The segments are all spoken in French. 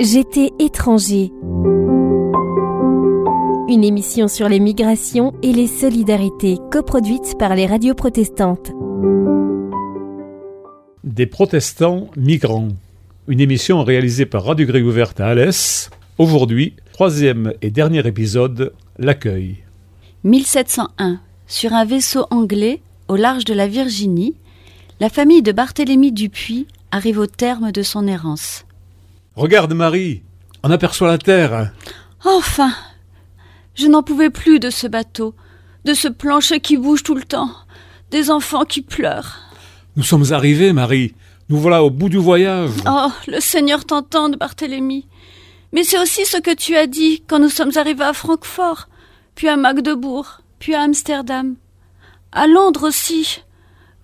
J'étais étranger. Une émission sur les migrations et les solidarités coproduite par les radios protestantes. Des protestants migrants. Une émission réalisée par Radio Grey Ouverte à Alès. Aujourd'hui, troisième et dernier épisode, l'accueil. 1701. Sur un vaisseau anglais, au large de la Virginie, la famille de Barthélemy Dupuis arrive au terme de son errance. Regarde Marie, on aperçoit la terre. Enfin Je n'en pouvais plus de ce bateau, de ce plancher qui bouge tout le temps, des enfants qui pleurent. Nous sommes arrivés, Marie. Nous voilà au bout du voyage. Oh, le Seigneur t'entende, Barthélemy. Mais c'est aussi ce que tu as dit quand nous sommes arrivés à Francfort, puis à Magdebourg, puis à Amsterdam. À Londres aussi.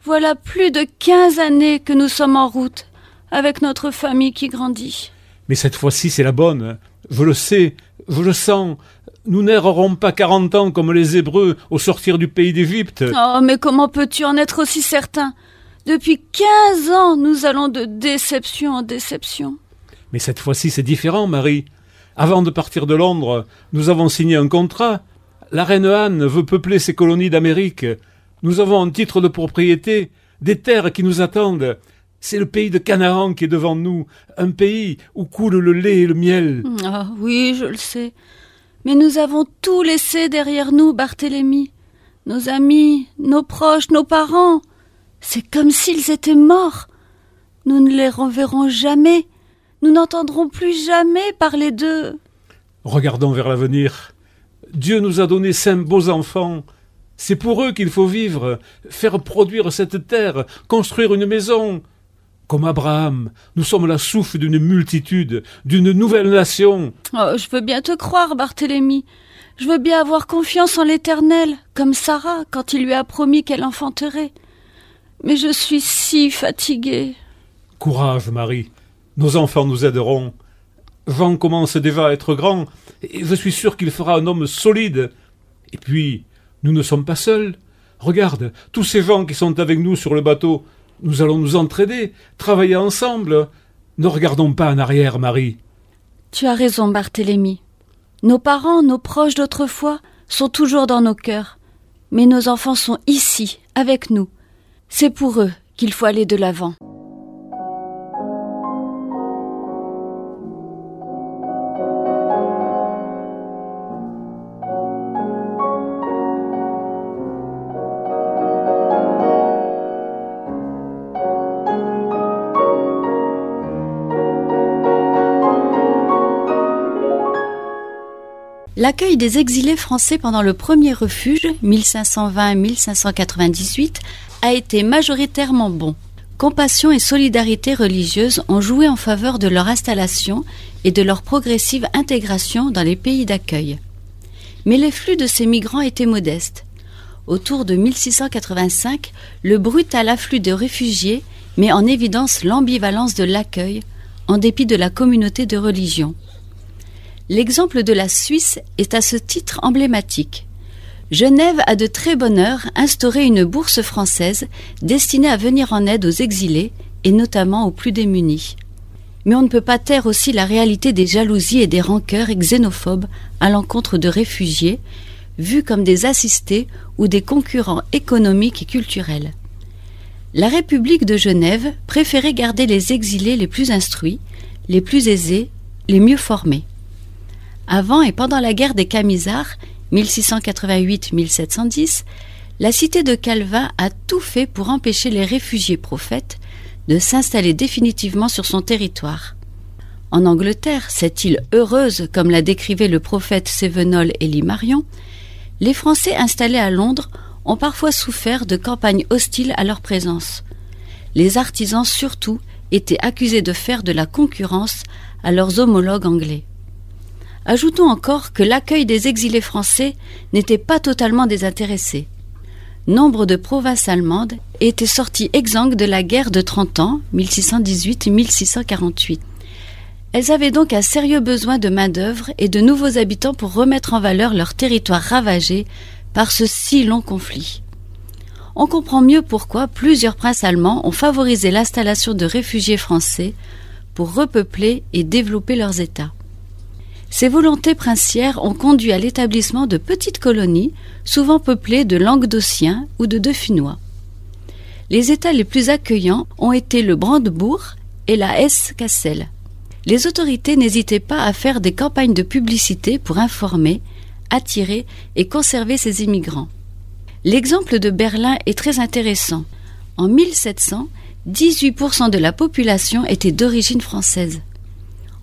Voilà plus de quinze années que nous sommes en route, avec notre famille qui grandit. Mais cette fois-ci, c'est la bonne. Je le sais, je le sens. Nous n'errerons pas quarante ans comme les Hébreux au sortir du pays d'Égypte. Oh, mais comment peux-tu en être aussi certain? Depuis quinze ans, nous allons de déception en déception. Mais cette fois-ci, c'est différent, Marie. Avant de partir de Londres, nous avons signé un contrat. La reine Anne veut peupler ses colonies d'Amérique. Nous avons un titre de propriété, des terres qui nous attendent. C'est le pays de Canaan qui est devant nous, un pays où coule le lait et le miel. Ah oui, je le sais. Mais nous avons tout laissé derrière nous, Barthélemy. Nos amis, nos proches, nos parents. C'est comme s'ils étaient morts. Nous ne les reverrons jamais. Nous n'entendrons plus jamais parler d'eux. Regardons vers l'avenir. Dieu nous a donné cinq beaux enfants. C'est pour eux qu'il faut vivre, faire produire cette terre, construire une maison, comme Abraham, nous sommes la souffle d'une multitude, d'une nouvelle nation. Oh, je veux bien te croire, Barthélemy. Je veux bien avoir confiance en l'Éternel, comme Sarah quand il lui a promis qu'elle enfanterait. Mais je suis si fatiguée. Courage, Marie. Nos enfants nous aideront. Jean commence déjà à être grand, et je suis sûr qu'il fera un homme solide. Et puis, nous ne sommes pas seuls. Regarde, tous ces gens qui sont avec nous sur le bateau, nous allons nous entraider, travailler ensemble. Ne regardons pas en arrière, Marie. Tu as raison, Barthélemy. Nos parents, nos proches d'autrefois, sont toujours dans nos cœurs. Mais nos enfants sont ici, avec nous. C'est pour eux qu'il faut aller de l'avant. L'accueil des exilés français pendant le premier refuge, 1520-1598, a été majoritairement bon. Compassion et solidarité religieuse ont joué en faveur de leur installation et de leur progressive intégration dans les pays d'accueil. Mais les flux de ces migrants étaient modestes. Autour de 1685, le brutal afflux de réfugiés met en évidence l'ambivalence de l'accueil, en dépit de la communauté de religion. L'exemple de la Suisse est à ce titre emblématique. Genève a de très bonne heure instauré une bourse française destinée à venir en aide aux exilés et notamment aux plus démunis. Mais on ne peut pas taire aussi la réalité des jalousies et des rancœurs xénophobes à l'encontre de réfugiés, vus comme des assistés ou des concurrents économiques et culturels. La République de Genève préférait garder les exilés les plus instruits, les plus aisés, les mieux formés. Avant et pendant la guerre des Camisards, 1688-1710, la cité de Calva a tout fait pour empêcher les réfugiés prophètes de s'installer définitivement sur son territoire. En Angleterre, cette île heureuse, comme l'a décrivait le prophète Sévenol Élie Marion, les Français installés à Londres ont parfois souffert de campagnes hostiles à leur présence. Les artisans surtout étaient accusés de faire de la concurrence à leurs homologues anglais. Ajoutons encore que l'accueil des exilés français n'était pas totalement désintéressé. Nombre de provinces allemandes étaient sorties exsangues de la guerre de Trente ans, 1618-1648. Elles avaient donc un sérieux besoin de main-d'œuvre et de nouveaux habitants pour remettre en valeur leur territoire ravagé par ce si long conflit. On comprend mieux pourquoi plusieurs princes allemands ont favorisé l'installation de réfugiés français pour repeupler et développer leurs États. Ces volontés princières ont conduit à l'établissement de petites colonies, souvent peuplées de Languedociens ou de Dauphinois. Les États les plus accueillants ont été le Brandebourg et la Hesse-Cassel. Les autorités n'hésitaient pas à faire des campagnes de publicité pour informer, attirer et conserver ces immigrants. L'exemple de Berlin est très intéressant. En 1700, 18% de la population était d'origine française.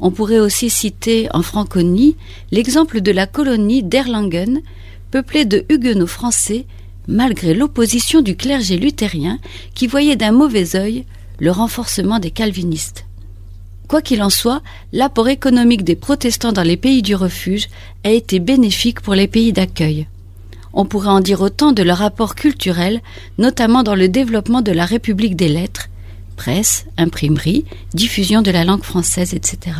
On pourrait aussi citer en Franconie l'exemple de la colonie d'Erlangen, peuplée de huguenots français, malgré l'opposition du clergé luthérien qui voyait d'un mauvais œil le renforcement des calvinistes. Quoi qu'il en soit, l'apport économique des protestants dans les pays du refuge a été bénéfique pour les pays d'accueil. On pourrait en dire autant de leur apport culturel, notamment dans le développement de la République des lettres, presse, imprimerie, diffusion de la langue française, etc.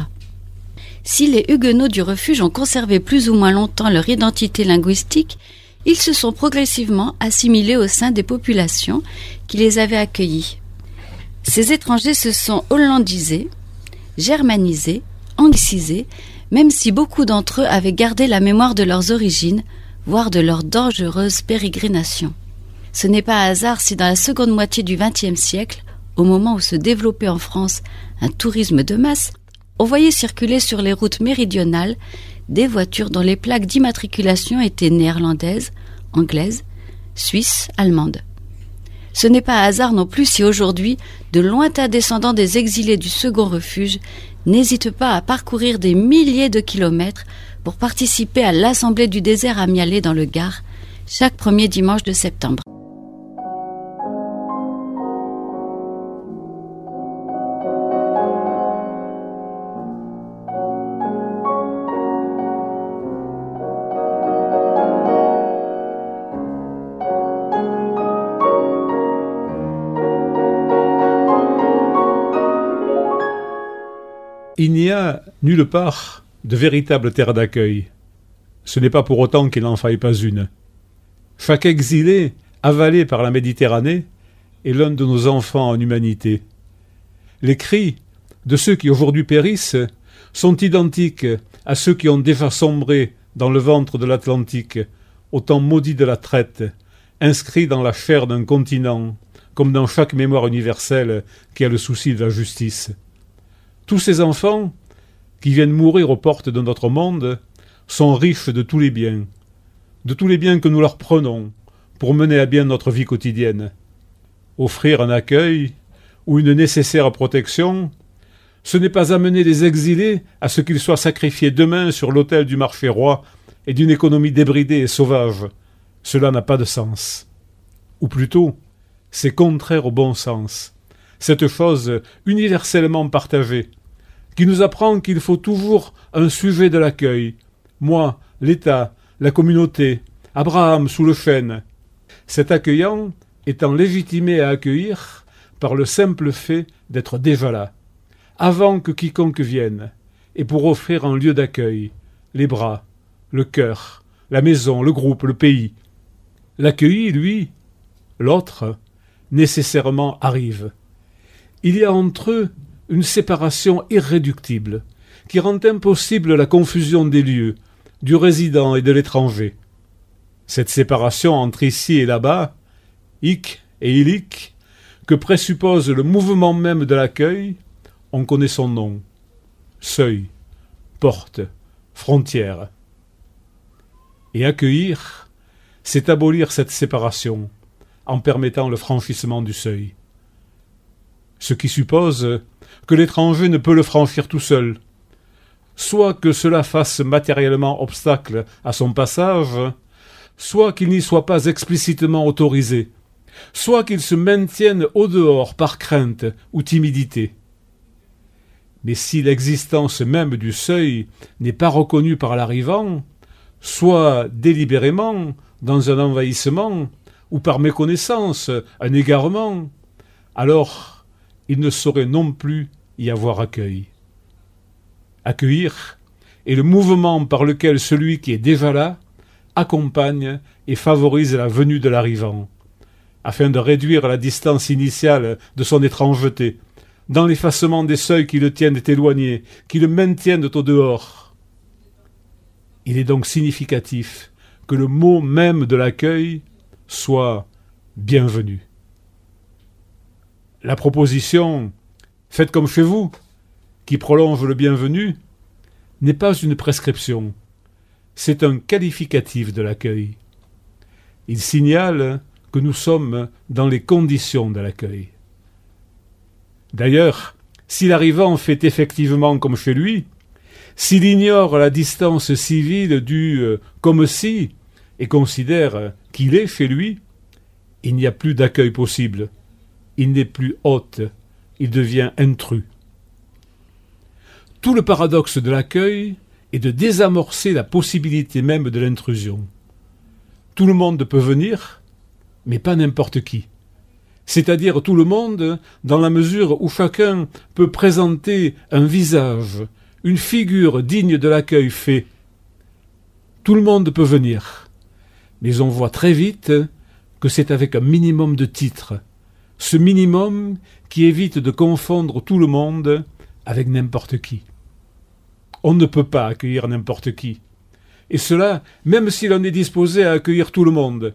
Si les Huguenots du refuge ont conservé plus ou moins longtemps leur identité linguistique, ils se sont progressivement assimilés au sein des populations qui les avaient accueillis. Ces étrangers se sont hollandisés, germanisés, anglicisés, même si beaucoup d'entre eux avaient gardé la mémoire de leurs origines, voire de leur dangereuse pérégrination. Ce n'est pas hasard si dans la seconde moitié du XXe siècle, au moment où se développait en France un tourisme de masse, on voyait circuler sur les routes méridionales des voitures dont les plaques d'immatriculation étaient néerlandaises, anglaises, suisses, allemandes. Ce n'est pas hasard non plus si aujourd'hui de lointains descendants des exilés du second refuge n'hésitent pas à parcourir des milliers de kilomètres pour participer à l'Assemblée du désert à Mialet dans le Gard chaque premier dimanche de septembre. N'y a nulle part de véritable terre d'accueil. Ce n'est pas pour autant qu'il n'en faille pas une. Chaque exilé avalé par la Méditerranée est l'un de nos enfants en humanité. Les cris de ceux qui aujourd'hui périssent sont identiques à ceux qui ont déjà sombré dans le ventre de l'Atlantique, au temps maudit de la traite, inscrits dans la chair d'un continent, comme dans chaque mémoire universelle qui a le souci de la justice. Tous ces enfants qui viennent mourir aux portes de notre monde sont riches de tous les biens, de tous les biens que nous leur prenons pour mener à bien notre vie quotidienne. Offrir un accueil ou une nécessaire protection, ce n'est pas amener les exilés à ce qu'ils soient sacrifiés demain sur l'autel du marché roi et d'une économie débridée et sauvage. Cela n'a pas de sens. Ou plutôt, c'est contraire au bon sens. Cette chose universellement partagée, qui nous apprend qu'il faut toujours un sujet de l'accueil. Moi, l'État, la communauté, Abraham sous le chêne. Cet accueillant étant légitimé à accueillir par le simple fait d'être déjà là, avant que quiconque vienne, et pour offrir un lieu d'accueil, les bras, le cœur, la maison, le groupe, le pays. L'accueilli, lui, l'autre, nécessairement arrive. Il y a entre eux une séparation irréductible, qui rend impossible la confusion des lieux, du résident et de l'étranger. Cette séparation entre ici et là-bas, hic et illic, que présuppose le mouvement même de l'accueil, on connaît son nom. Seuil, porte, frontière. Et accueillir, c'est abolir cette séparation, en permettant le franchissement du seuil. Ce qui suppose que l'étranger ne peut le franchir tout seul, soit que cela fasse matériellement obstacle à son passage, soit qu'il n'y soit pas explicitement autorisé, soit qu'il se maintienne au dehors par crainte ou timidité. Mais si l'existence même du seuil n'est pas reconnue par l'arrivant, soit délibérément, dans un envahissement, ou par méconnaissance, un égarement, alors il ne saurait non plus y avoir accueil. Accueillir est le mouvement par lequel celui qui est déjà là accompagne et favorise la venue de l'arrivant, afin de réduire la distance initiale de son étrangeté, dans l'effacement des seuils qui le tiennent éloigné, qui le maintiennent au dehors. Il est donc significatif que le mot même de l'accueil soit bienvenu. La proposition Faites comme chez vous, qui prolonge le bienvenu, n'est pas une prescription, c'est un qualificatif de l'accueil. Il signale que nous sommes dans les conditions de l'accueil. D'ailleurs, si l'arrivant fait effectivement comme chez lui, s'il ignore la distance civile du euh, comme si et considère qu'il est chez lui, il n'y a plus d'accueil possible. Il n'est plus hôte, il devient intrus. Tout le paradoxe de l'accueil est de désamorcer la possibilité même de l'intrusion. Tout le monde peut venir, mais pas n'importe qui. C'est-à-dire tout le monde dans la mesure où chacun peut présenter un visage, une figure digne de l'accueil fait. Tout le monde peut venir, mais on voit très vite que c'est avec un minimum de titres, ce minimum qui évite de confondre tout le monde avec n'importe qui. On ne peut pas accueillir n'importe qui. Et cela, même si l'on est disposé à accueillir tout le monde.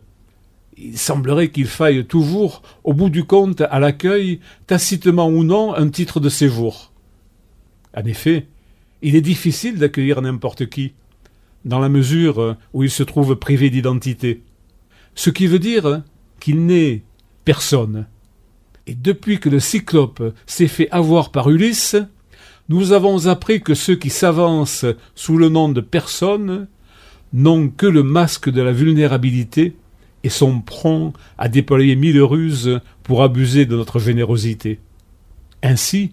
Il semblerait qu'il faille toujours, au bout du compte, à l'accueil, tacitement ou non, un titre de séjour. En effet, il est difficile d'accueillir n'importe qui, dans la mesure où il se trouve privé d'identité. Ce qui veut dire qu'il n'est personne. Et depuis que le cyclope s'est fait avoir par Ulysse, nous avons appris que ceux qui s'avancent sous le nom de personne n'ont que le masque de la vulnérabilité et sont prompts à déployer mille ruses pour abuser de notre générosité. Ainsi,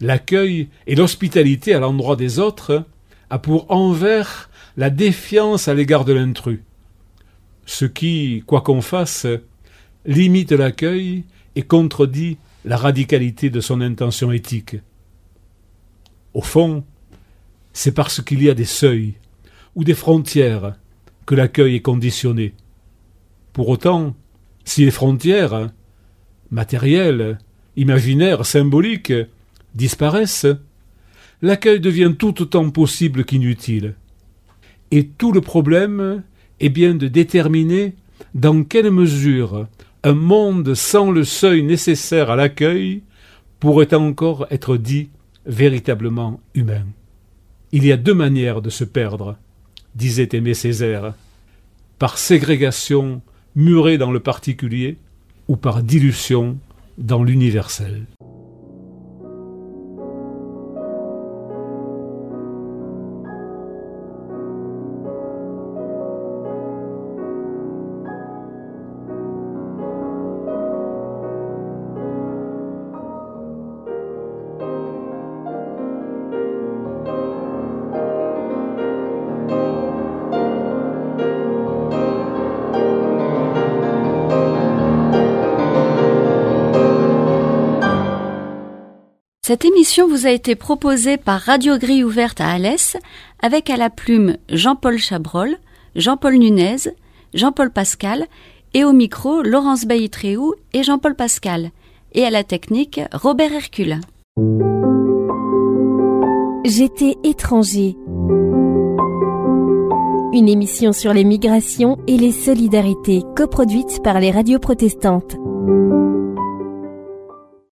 l'accueil et l'hospitalité à l'endroit des autres a pour envers la défiance à l'égard de l'intrus, ce qui, quoi qu'on fasse, limite l'accueil et contredit la radicalité de son intention éthique. Au fond, c'est parce qu'il y a des seuils ou des frontières que l'accueil est conditionné. Pour autant, si les frontières, matérielles, imaginaires, symboliques, disparaissent, l'accueil devient tout autant possible qu'inutile. Et tout le problème est bien de déterminer dans quelle mesure un monde sans le seuil nécessaire à l'accueil pourrait encore être dit véritablement humain. Il y a deux manières de se perdre, disait Aimé Césaire, par ségrégation murée dans le particulier ou par dilution dans l'universel. Cette émission vous a été proposée par Radio Grille Ouverte à Alès, avec à la plume Jean-Paul Chabrol, Jean-Paul Nunez, Jean-Paul Pascal, et au micro Laurence Bailly-Tréhou et Jean-Paul Pascal, et à la technique Robert Hercule. J'étais étranger. Une émission sur les migrations et les solidarités coproduite par les radios protestantes.